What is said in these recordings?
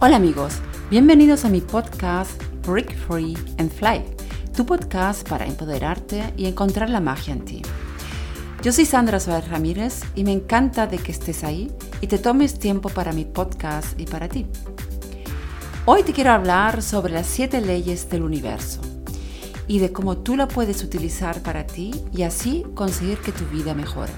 Hola amigos, bienvenidos a mi podcast Break Free and Fly, tu podcast para empoderarte y encontrar la magia en ti. Yo soy Sandra Suárez Ramírez y me encanta de que estés ahí y te tomes tiempo para mi podcast y para ti. Hoy te quiero hablar sobre las siete leyes del universo y de cómo tú la puedes utilizar para ti y así conseguir que tu vida mejore.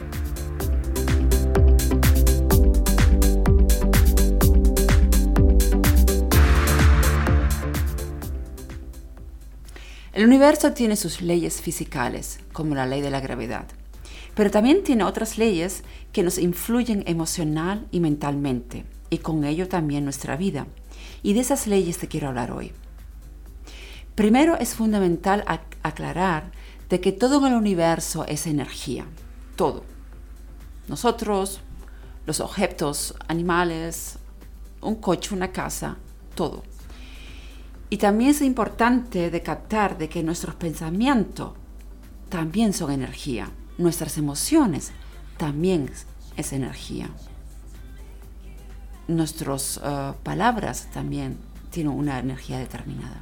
El universo tiene sus leyes fisicales, como la ley de la gravedad, pero también tiene otras leyes que nos influyen emocional y mentalmente, y con ello también nuestra vida. Y de esas leyes te quiero hablar hoy. Primero es fundamental aclarar de que todo en el universo es energía, todo. Nosotros, los objetos, animales, un coche, una casa, todo. Y también es importante de captar de que nuestros pensamientos también son energía, nuestras emociones también es energía. Nuestras eh, palabras también tienen una energía determinada.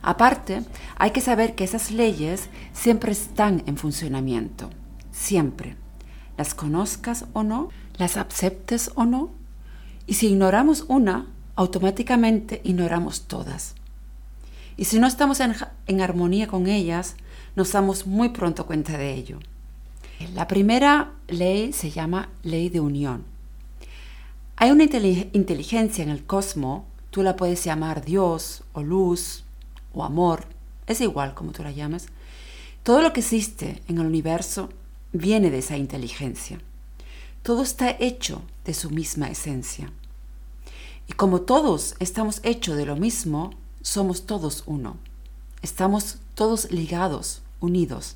Aparte, hay que saber que esas leyes siempre están en funcionamiento, siempre. Las conozcas o no, las aceptes o no. Y si ignoramos una, automáticamente ignoramos todas. Y si no estamos en, armonía con ellas, nos damos muy pronto cuenta de ello. La primera ley se llama ley de unión. Hay una inteligencia en el cosmos, tú la puedes llamar Dios o luz o amor, es igual como tú la llames. Todo lo que existe en el universo viene de esa inteligencia. Todo está hecho de su misma esencia. Y como todos estamos hechos de lo mismo, somos todos uno. Estamos todos ligados, unidos.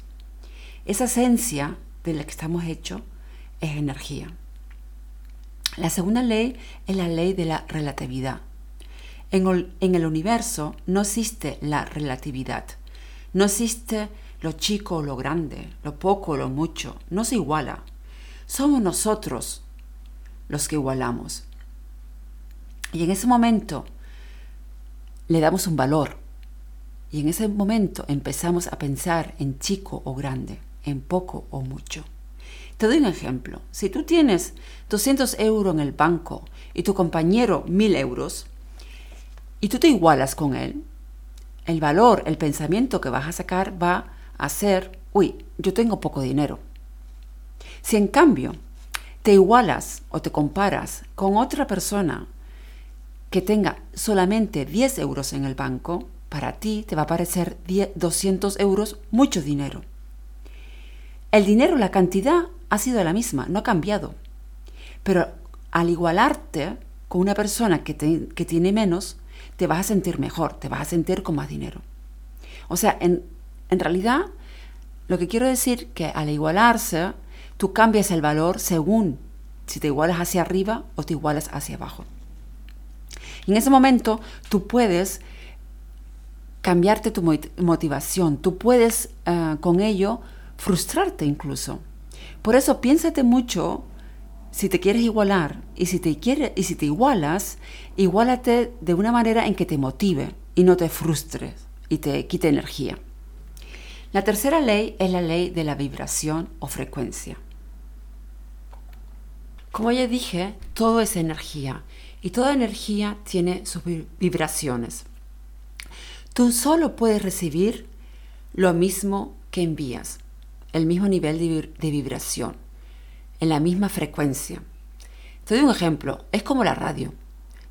Esa esencia de la que estamos hechos es energía. La segunda ley es la ley de la relatividad. En el, universo no existe la relatividad. No existe lo chico o lo grande, lo poco o lo mucho. No se iguala. Somos nosotros los que igualamos. Y en ese momento le damos un valor. Y en ese momento empezamos a pensar en chico o grande, en poco o mucho. Te doy un ejemplo. Si tú tienes 200 euros en el banco y tu compañero 1000 euros, y tú te igualas con él, el valor, el pensamiento que vas a sacar va a ser, uy, yo tengo poco dinero. Si en cambio te igualas o te comparas con otra persona que tenga solamente 10 euros en el banco, para ti te va a parecer 200 euros mucho dinero. El dinero, la cantidad ha sido la misma, no ha cambiado. Pero al igualarte con una persona que, que tiene menos, te vas a sentir mejor, te vas a sentir con más dinero. O sea, en, en realidad, lo que quiero decir que al igualarse, tú cambias el valor según si te igualas hacia arriba o te igualas hacia abajo. En ese momento tú puedes cambiarte tu motivación, tú puedes ah, con ello frustrarte incluso. Por eso piénsate mucho si te quieres igualar y si te quieres y si te igualas, igualate de una manera en que te motive y no te frustres y te quite energía. La tercera ley es la ley de la vibración o frecuencia. Como ya dije, todo es energía y toda energía tiene sus vibraciones. Tú solo puedes recibir lo mismo que envías, el mismo nivel de vibración, en la misma frecuencia. Te doy un ejemplo, es como la radio.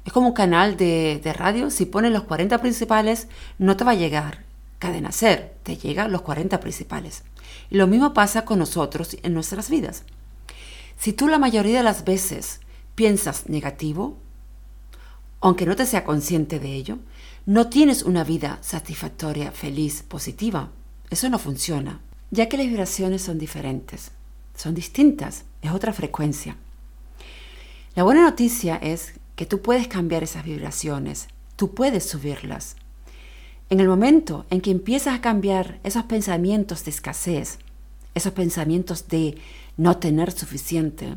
Es como un canal de, radio, si pones los 40 principales, no te va a llegar cadena ser, te llegan los 40 principales. Y lo mismo pasa con nosotros en nuestras vidas. Si tú la mayoría de las veces piensas negativo, aunque no te sea consciente de ello, no tienes una vida satisfactoria, feliz, positiva. Eso no funciona, ya que las vibraciones son diferentes, son distintas, es otra frecuencia. La buena noticia es que tú puedes cambiar esas vibraciones, tú puedes subirlas. En el momento en que empiezas a cambiar esos pensamientos de escasez, esos pensamientos de no tener suficiente,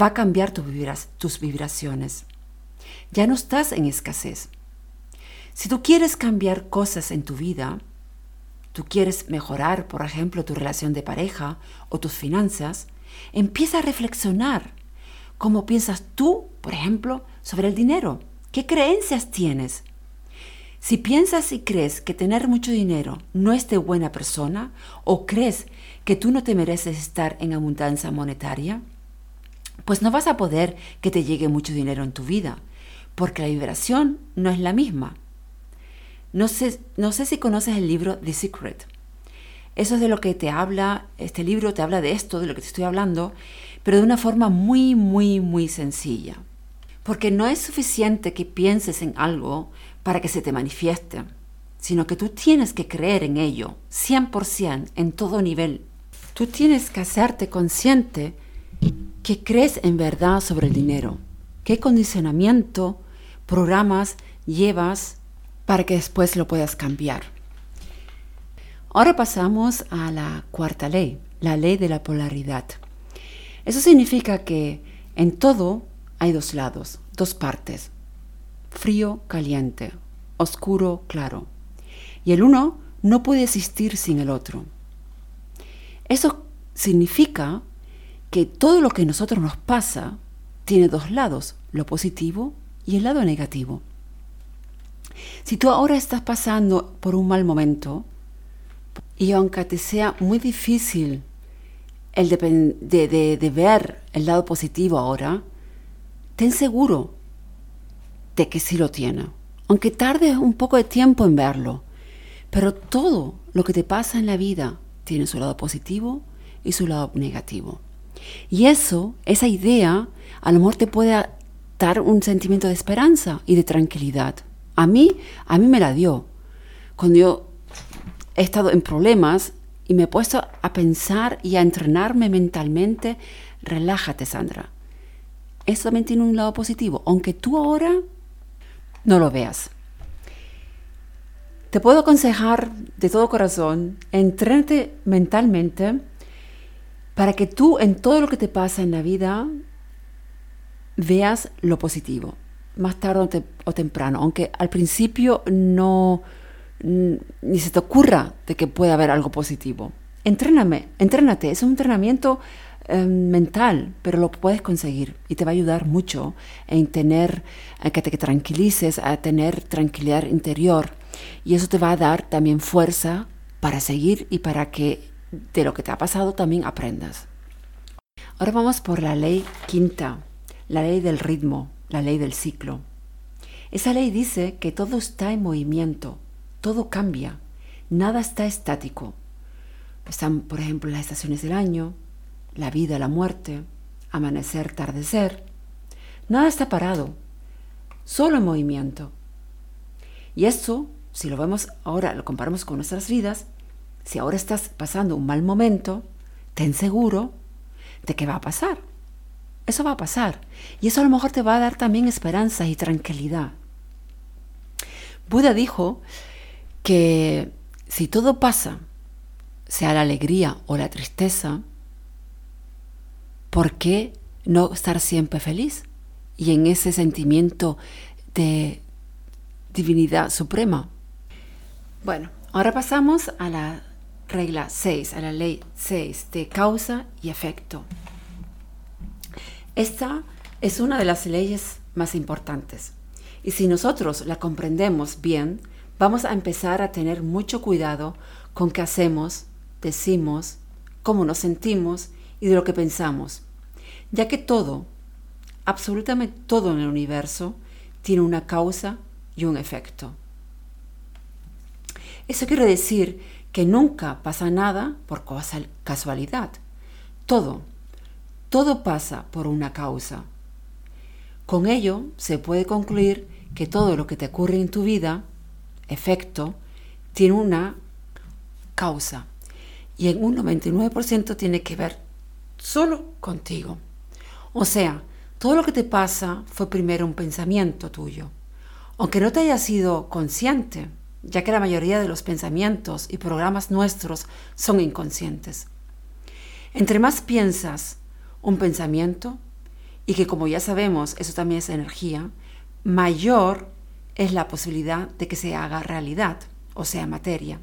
va a cambiar tus vibraciones Ya no estás en escasez. Si tú quieres cambiar cosas en tu vida, tú quieres mejorar, por ejemplo, tu relación de pareja o tus finanzas, empieza a reflexionar cómo piensas tú, por ejemplo, sobre el dinero. ¿Qué creencias tienes? Si piensas y crees que tener mucho dinero no es de buena persona o crees que tú no te mereces estar en abundancia monetaria, pues no vas a poder que te llegue mucho dinero en tu vida, porque la vibración no es la misma. No sé, no sé si conoces el libro The Secret. Eso es de lo que te habla, este libro te habla de esto, de lo que te estoy hablando, pero de una forma muy, muy, muy sencilla. Porque no es suficiente que pienses en algo para que se te manifieste, sino que tú tienes que creer en ello, 100%, en todo nivel. Tú tienes que hacerte consciente que crees en verdad sobre el dinero, qué condicionamiento, programas llevas para que después lo puedas cambiar. Ahora pasamos a la cuarta ley, la ley de la polaridad. Eso significa que en todo hay dos lados, dos partes, frío, caliente, oscuro, claro. Y el uno no puede existir sin el otro. Eso significa que todo lo que a nosotros nos pasa tiene dos lados, lo positivo y el lado negativo. Si tú ahora estás pasando por un mal momento, y aunque te sea muy difícil el de, de, ver el lado positivo ahora, ten seguro de que sí lo tiene. Aunque tarde un poco de tiempo en verlo. Pero todo lo que te pasa en la vida tiene su lado positivo y su lado negativo. Y eso, esa idea, a lo mejor te puede dar un sentimiento de esperanza y de tranquilidad. A mí, a mí me la dio. Cuando yo he estado en problemas y me he puesto a pensar y a entrenarme mentalmente, relájate, Sandra. Eso también tiene un lado positivo, aunque tú ahora no lo veas. Te puedo aconsejar de todo corazón, entrénate mentalmente para que tú en todo lo que te pasa en la vida veas lo positivo más tarde o, temprano, aunque al principio no ni se te ocurra de que pueda haber algo positivo. Entréname, entrénate, es un entrenamiento em, mental, pero lo puedes conseguir y te va a ayudar mucho en tener, a que te tranquilices, a tener tranquilidad interior y eso te va a dar también fuerza para seguir y para que de lo que te ha pasado también aprendas. Ahora vamos por la ley quinta, la ley del ritmo la ley del ciclo. Esa ley dice que todo está en movimiento, todo cambia, nada está estático. Están, por ejemplo, las estaciones del año, la vida, la muerte, amanecer, tardecer. Nada está parado, solo en movimiento. Y eso, si lo vemos ahora, lo comparamos con nuestras vidas, si ahora estás pasando un mal momento, ten seguro de que va a pasar. Eso va a pasar. Y eso a lo mejor te va a dar también esperanza y tranquilidad. Buda dijo que si todo pasa, sea la alegría o la tristeza, ¿por qué no estar siempre feliz? Y en ese sentimiento de divinidad suprema. Bueno, ahora pasamos a la regla 6, a la ley 6 de causa y efecto. Esta es una de las leyes más importantes. Y si nosotros la comprendemos bien, vamos a empezar a tener mucho cuidado con qué hacemos, decimos, cómo nos sentimos y de lo que pensamos, ya que todo, absolutamente todo en el universo, tiene una causa y un efecto. Eso quiere decir que nunca pasa nada por casualidad. Todo, todo pasa por una causa. Con ello se puede concluir que todo lo que te ocurre en tu vida, efecto, tiene una causa. Y en un 99% tiene que ver solo contigo. O sea, todo lo que te pasa fue primero un pensamiento tuyo. Aunque no te haya sido consciente, ya que la mayoría de los pensamientos y programas nuestros son inconscientes. Entre más piensas un pensamiento y que como ya sabemos, eso también es energía, mayor es la posibilidad de que se haga realidad, o sea, materia.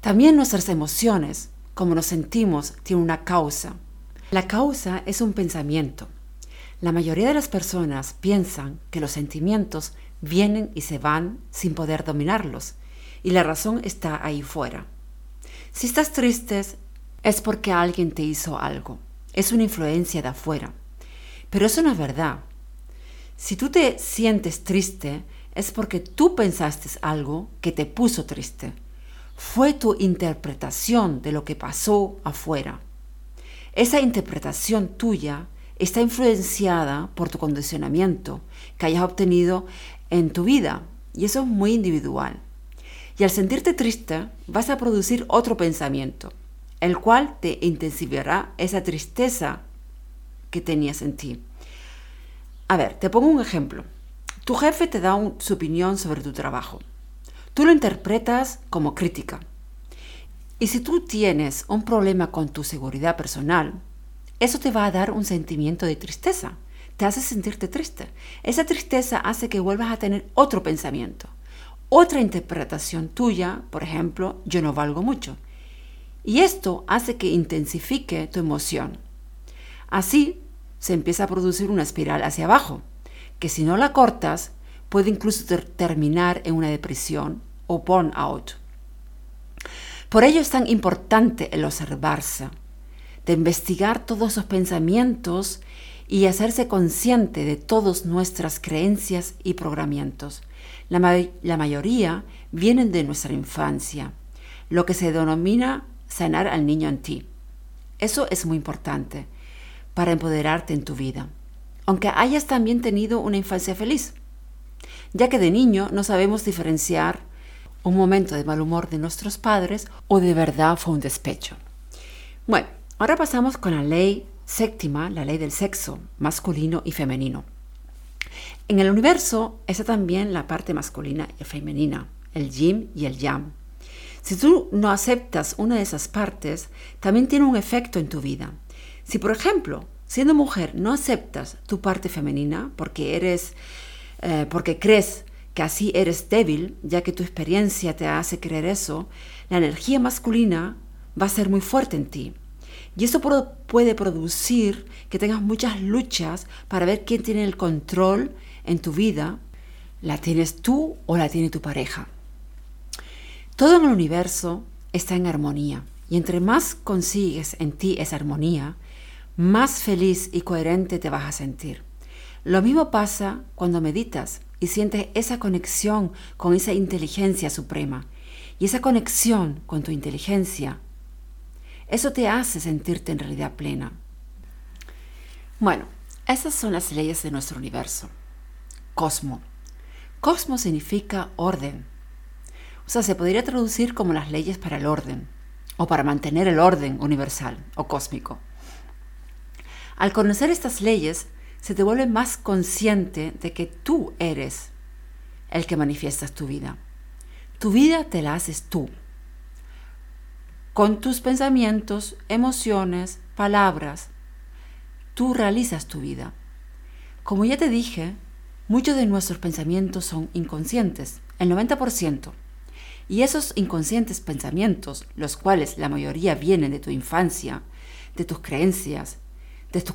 También nuestras emociones, como nos sentimos, tienen una causa. La causa es un pensamiento. La mayoría de las personas piensan que los sentimientos vienen y se van sin poder dominarlos, y la razón está ahí fuera. Si estás triste es porque alguien te hizo algo, es una influencia de afuera. Pero eso no es verdad. Si tú te sientes triste es porque tú pensaste algo que te puso triste. Fue tu interpretación de lo que pasó afuera. Esa interpretación tuya está influenciada por tu condicionamiento que hayas obtenido en tu vida y eso es muy individual. Y al sentirte triste vas a producir otro pensamiento, el cual te intensificará esa tristeza que tenías en ti. A ver, te pongo un ejemplo. Tu jefe te da su opinión sobre tu trabajo. Tú lo interpretas como crítica. Y si tú tienes un problema con tu seguridad personal, eso te va a dar un sentimiento de tristeza. Te hace sentirte triste. Esa tristeza hace que vuelvas a tener otro pensamiento otra interpretación tuya, por ejemplo, yo no valgo mucho. Y esto hace que intensifique tu emoción. Así se empieza a producir una espiral hacia abajo, que si no la cortas puede incluso terminar en una depresión o burnout. Por ello es tan importante el observarse, de investigar todos esos pensamientos y hacerse consciente de todas nuestras creencias y programamientos. La, mayoría vienen de nuestra infancia, lo que se denomina sanar al niño en ti. Eso es muy importante para empoderarte en tu vida, aunque hayas también tenido una infancia feliz, ya que de niño no sabemos diferenciar un momento de mal humor de nuestros padres o de verdad fue un despecho. Bueno, ahora pasamos con la ley séptima, la ley del sexo masculino y femenino. En el universo está también la parte masculina y femenina, el yin y el yang. Si tú no aceptas una de esas partes, también tiene un efecto en tu vida. Si, por ejemplo, siendo mujer no aceptas tu parte femenina porque eres, eh, porque crees que así eres débil, ya que tu experiencia te hace creer eso, la energía masculina va a ser muy fuerte en ti. Y eso puede producir que tengas muchas luchas para ver quién tiene el control en tu vida, la tienes tú o la tiene tu pareja. Todo en el universo está en armonía y entre más consigues en ti esa armonía, más feliz y coherente te vas a sentir. Lo mismo pasa cuando meditas y sientes esa conexión con esa inteligencia suprema. Y esa conexión con tu inteligencia, eso te hace sentirte en realidad plena. Bueno, esas son las leyes de nuestro universo cosmo. Cosmo significa orden. O sea, se podría traducir como las leyes para el orden, o para mantener el orden universal o cósmico. Al conocer estas leyes, se te vuelve más consciente de que tú eres el que manifiestas tu vida. Tu vida te la haces tú. Con tus pensamientos, emociones, palabras, tú realizas tu vida. Como ya te dije, Muchos de nuestros pensamientos son inconscientes, el 90%. Y esos inconscientes pensamientos, los cuales la mayoría vienen de tu infancia, de tus creencias, de tus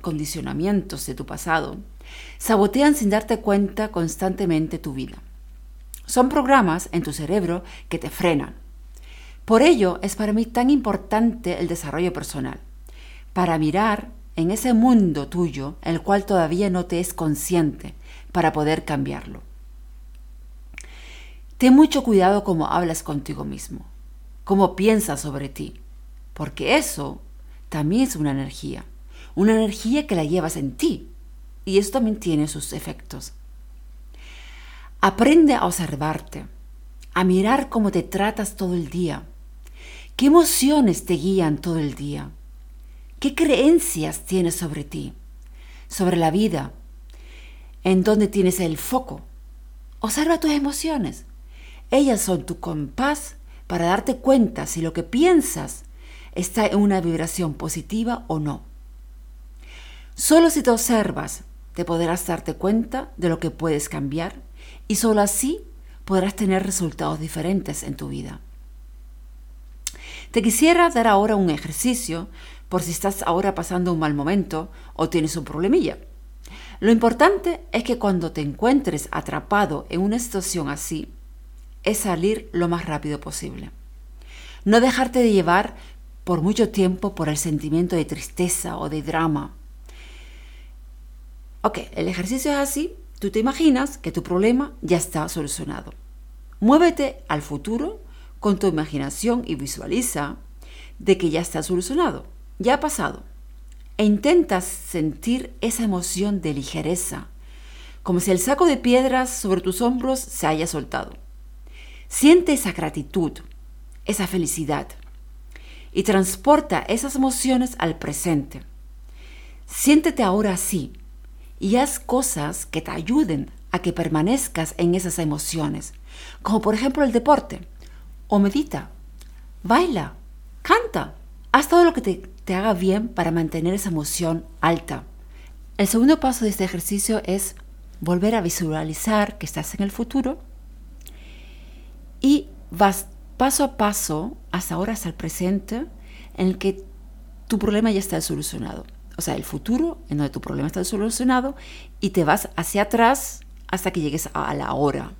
condicionamientos de tu pasado, sabotean sin darte cuenta constantemente tu vida. Son programas en tu cerebro que te frenan. Por ello es para mí tan importante el desarrollo personal, para mirar en ese mundo tuyo, el cual todavía no te es consciente, para poder cambiarlo. Ten mucho cuidado cómo hablas contigo mismo, cómo piensas sobre ti, porque eso también es una energía, una energía que la llevas en ti, y eso también tiene sus efectos. Aprende a observarte, a mirar cómo te tratas todo el día, qué emociones te guían todo el día ¿Qué creencias tienes sobre ti? Sobre la vida. ¿En dónde tienes el foco? Observa tus emociones. Ellas son tu compás para darte cuenta si lo que piensas está en una vibración positiva o no. Solo si te observas te podrás darte cuenta de lo que puedes cambiar y solo así podrás tener resultados diferentes en tu vida. Te quisiera dar ahora un ejercicio por si estás ahora pasando un mal momento o tienes un problemilla. Lo importante es que cuando te encuentres atrapado en una situación así, es salir lo más rápido posible. No dejarte de llevar por mucho tiempo por el sentimiento de tristeza o de drama. Ok, el ejercicio es así. Tú te imaginas que tu problema ya está solucionado. Muévete al futuro con tu imaginación y visualiza de que ya está solucionado, ya ha pasado. E intentas sentir esa emoción de ligereza, como si el saco de piedras sobre tus hombros se haya soltado. Siente esa gratitud, esa felicidad y transporta esas emociones al presente. Siéntete ahora así y haz cosas que te ayuden a que permanezcas en esas emociones, como por ejemplo el deporte, o medita, baila, canta, haz todo lo que te, te haga bien para mantener esa emoción alta. El segundo paso de este ejercicio es volver a visualizar que estás en el futuro y vas paso a paso, hasta ahora, hasta el presente, en el que tu problema ya está solucionado. O sea, el futuro en donde tu problema está solucionado y te vas hacia atrás hasta que llegues a la hora.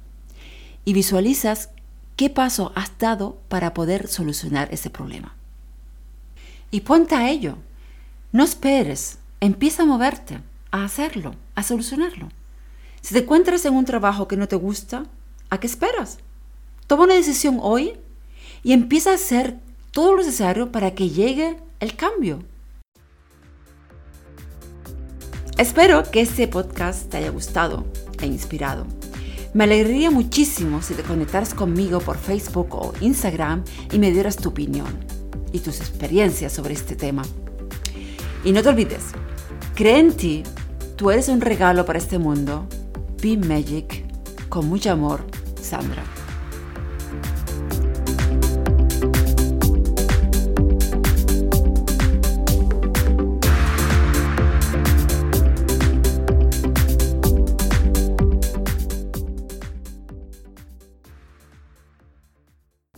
Y visualizas qué paso has dado para poder solucionar ese problema. Y ponte a ello. No esperes. Empieza a moverte, a hacerlo, a solucionarlo. Si te encuentras en un trabajo que no te gusta, ¿a qué esperas? Toma una decisión hoy y empieza a hacer todo lo necesario para que llegue el cambio. Espero que este podcast te haya gustado e inspirado. Me alegraría muchísimo si te conectaras conmigo por Facebook o Instagram y me dieras tu opinión y tus experiencias sobre este tema. Y no te olvides, cree en ti, tú eres un regalo para este mundo. Be Magic, con mucho amor, Sandra.